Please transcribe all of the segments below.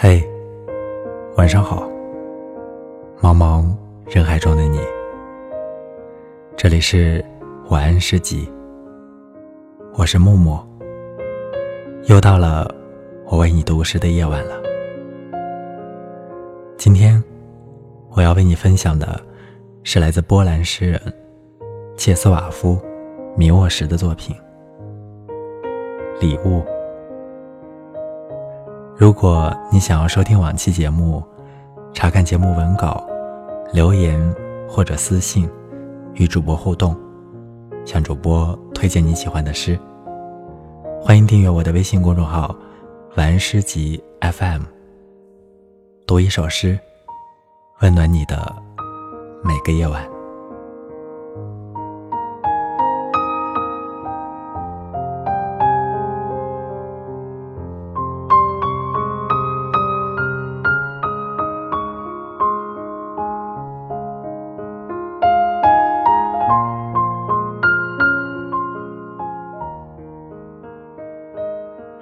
嘿，晚上好，茫茫人海中的你。这里是晚安诗集，我是默默。又到了我为你读诗的夜晚了。今天我要为你分享的是来自波兰诗人切斯瓦夫·米沃什的作品《礼物》。如果你想要收听往期节目，查看节目文稿、留言或者私信与主播互动，向主播推荐你喜欢的诗，欢迎订阅我的微信公众号“晚安诗集 FM”，读一首诗，温暖你的每个夜晚。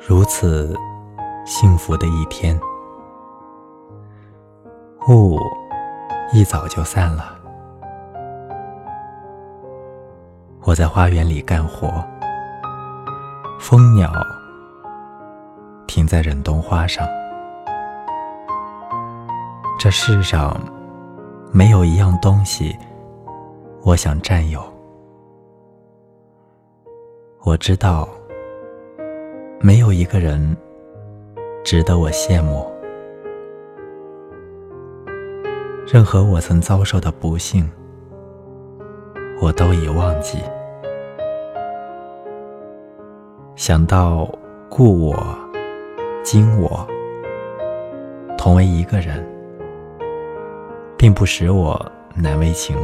如此幸福的一天，雾一早就散了。我在花园里干活，蜂鸟停在忍冬花上。这世上没有一样东西我想占有。我知道。没有一个人值得我羡慕。任何我曾遭受的不幸，我都已忘记。想到故我、今我同为一个人，并不使我难为情。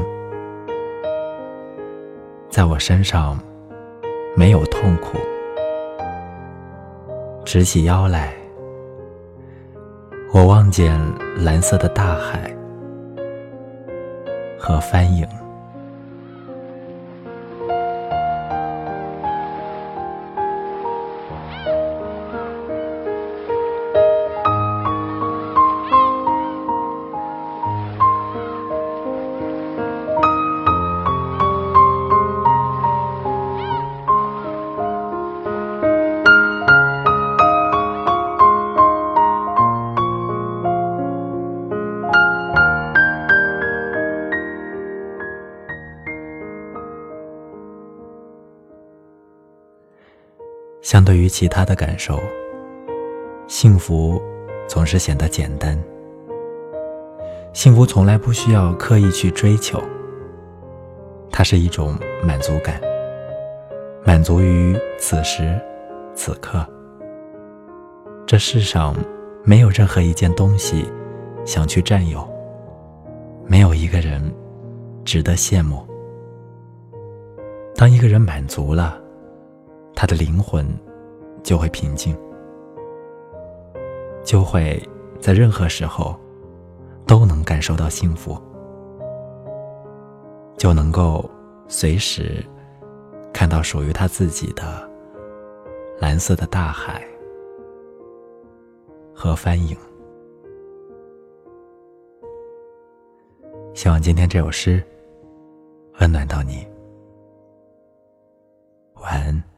在我身上没有痛苦。直起腰来，我望见蓝色的大海和帆影。相对于其他的感受，幸福总是显得简单。幸福从来不需要刻意去追求，它是一种满足感，满足于此时此刻。这世上没有任何一件东西想去占有，没有一个人值得羡慕。当一个人满足了。他的灵魂就会平静，就会在任何时候都能感受到幸福，就能够随时看到属于他自己的蓝色的大海和帆影。希望今天这首诗温暖到你，晚安。